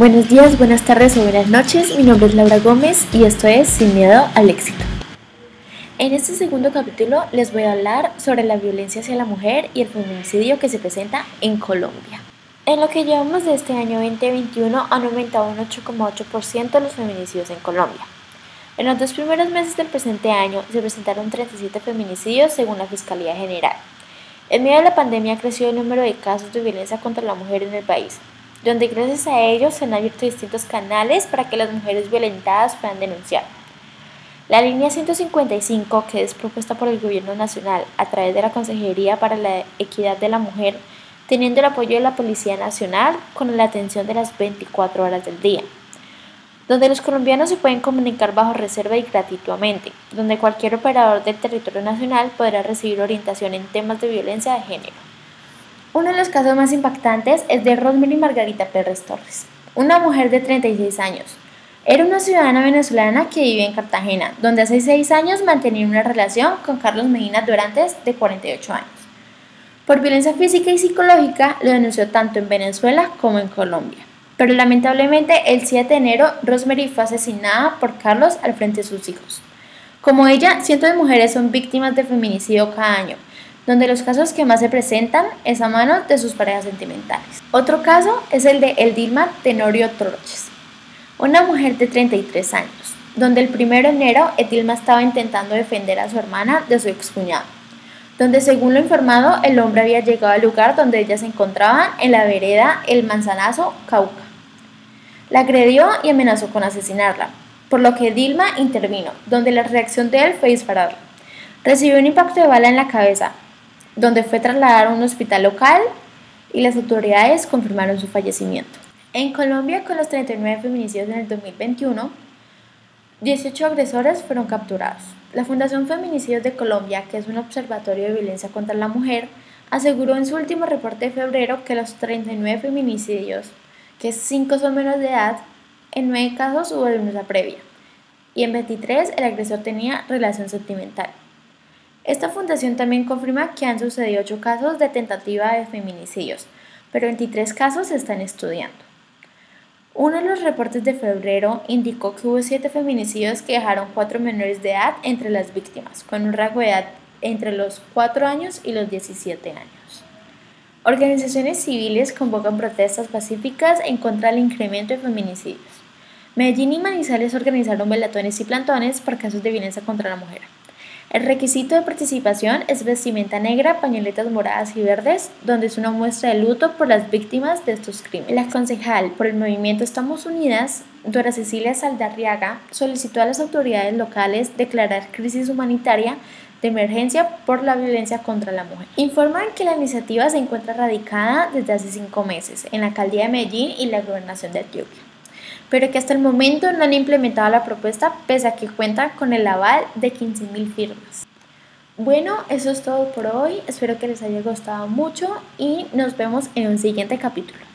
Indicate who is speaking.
Speaker 1: Buenos días, buenas tardes o buenas noches. Mi nombre es Laura Gómez y esto es Sin Miedo al Éxito. En este segundo capítulo les voy a hablar sobre la violencia hacia la mujer y el feminicidio que se presenta en Colombia. En lo que llevamos de este año 2021 han aumentado un 8,8% los feminicidios en Colombia. En los dos primeros meses del presente año se presentaron 37 feminicidios según la Fiscalía General. En medio de la pandemia creció el número de casos de violencia contra la mujer en el país, donde gracias a ellos se han abierto distintos canales para que las mujeres violentadas puedan denunciar. La línea 155, que es propuesta por el Gobierno Nacional a través de la Consejería para la Equidad de la Mujer, teniendo el apoyo de la Policía Nacional con la atención de las 24 horas del día donde los colombianos se pueden comunicar bajo reserva y gratuitamente, donde cualquier operador del territorio nacional podrá recibir orientación en temas de violencia de género. Uno de los casos más impactantes es de Rosemary Margarita Pérez Torres, una mujer de 36 años. Era una ciudadana venezolana que vivía en Cartagena, donde hace 6 años mantenía una relación con Carlos Medina Durantes, de 48 años. Por violencia física y psicológica lo denunció tanto en Venezuela como en Colombia. Pero lamentablemente el 7 de enero Rosemary fue asesinada por Carlos al frente de sus hijos. Como ella, cientos de mujeres son víctimas de feminicidio cada año, donde los casos que más se presentan es a manos de sus parejas sentimentales. Otro caso es el de Eldilma Tenorio Troches, una mujer de 33 años, donde el 1 de enero Edilma estaba intentando defender a su hermana de su excuñado, donde según lo informado el hombre había llegado al lugar donde ellas se encontraban en la vereda El Manzanazo, Cauca. La agredió y amenazó con asesinarla, por lo que Dilma intervino, donde la reacción de él fue dispararla. Recibió un impacto de bala en la cabeza, donde fue trasladado a un hospital local y las autoridades confirmaron su fallecimiento. En Colombia, con los 39 feminicidios en el 2021, 18 agresores fueron capturados. La Fundación Feminicidios de Colombia, que es un observatorio de violencia contra la mujer, aseguró en su último reporte de febrero que los 39 feminicidios que 5 son menos de edad, en 9 casos hubo denuncia previa y en 23 el agresor tenía relación sentimental. Esta fundación también confirma que han sucedido 8 casos de tentativa de feminicidios, pero 23 casos se están estudiando. Uno de los reportes de febrero indicó que hubo 7 feminicidios que dejaron 4 menores de edad entre las víctimas, con un rango de edad entre los 4 años y los 17 años. Organizaciones civiles convocan protestas pacíficas en contra del incremento de feminicidios. Medellín y Manizales organizaron velatones y plantones por casos de violencia contra la mujer. El requisito de participación es vestimenta negra, pañoletas moradas y verdes, donde es una muestra de luto por las víctimas de estos crímenes. La concejal por el movimiento Estamos Unidas, Dora Cecilia Saldarriaga, solicitó a las autoridades locales declarar crisis humanitaria de emergencia por la violencia contra la mujer. Informan que la iniciativa se encuentra radicada desde hace cinco meses en la alcaldía de Medellín y la gobernación de Antioquia, pero que hasta el momento no han implementado la propuesta pese a que cuenta con el aval de 15.000 firmas. Bueno, eso es todo por hoy, espero que les haya gustado mucho y nos vemos en un siguiente capítulo.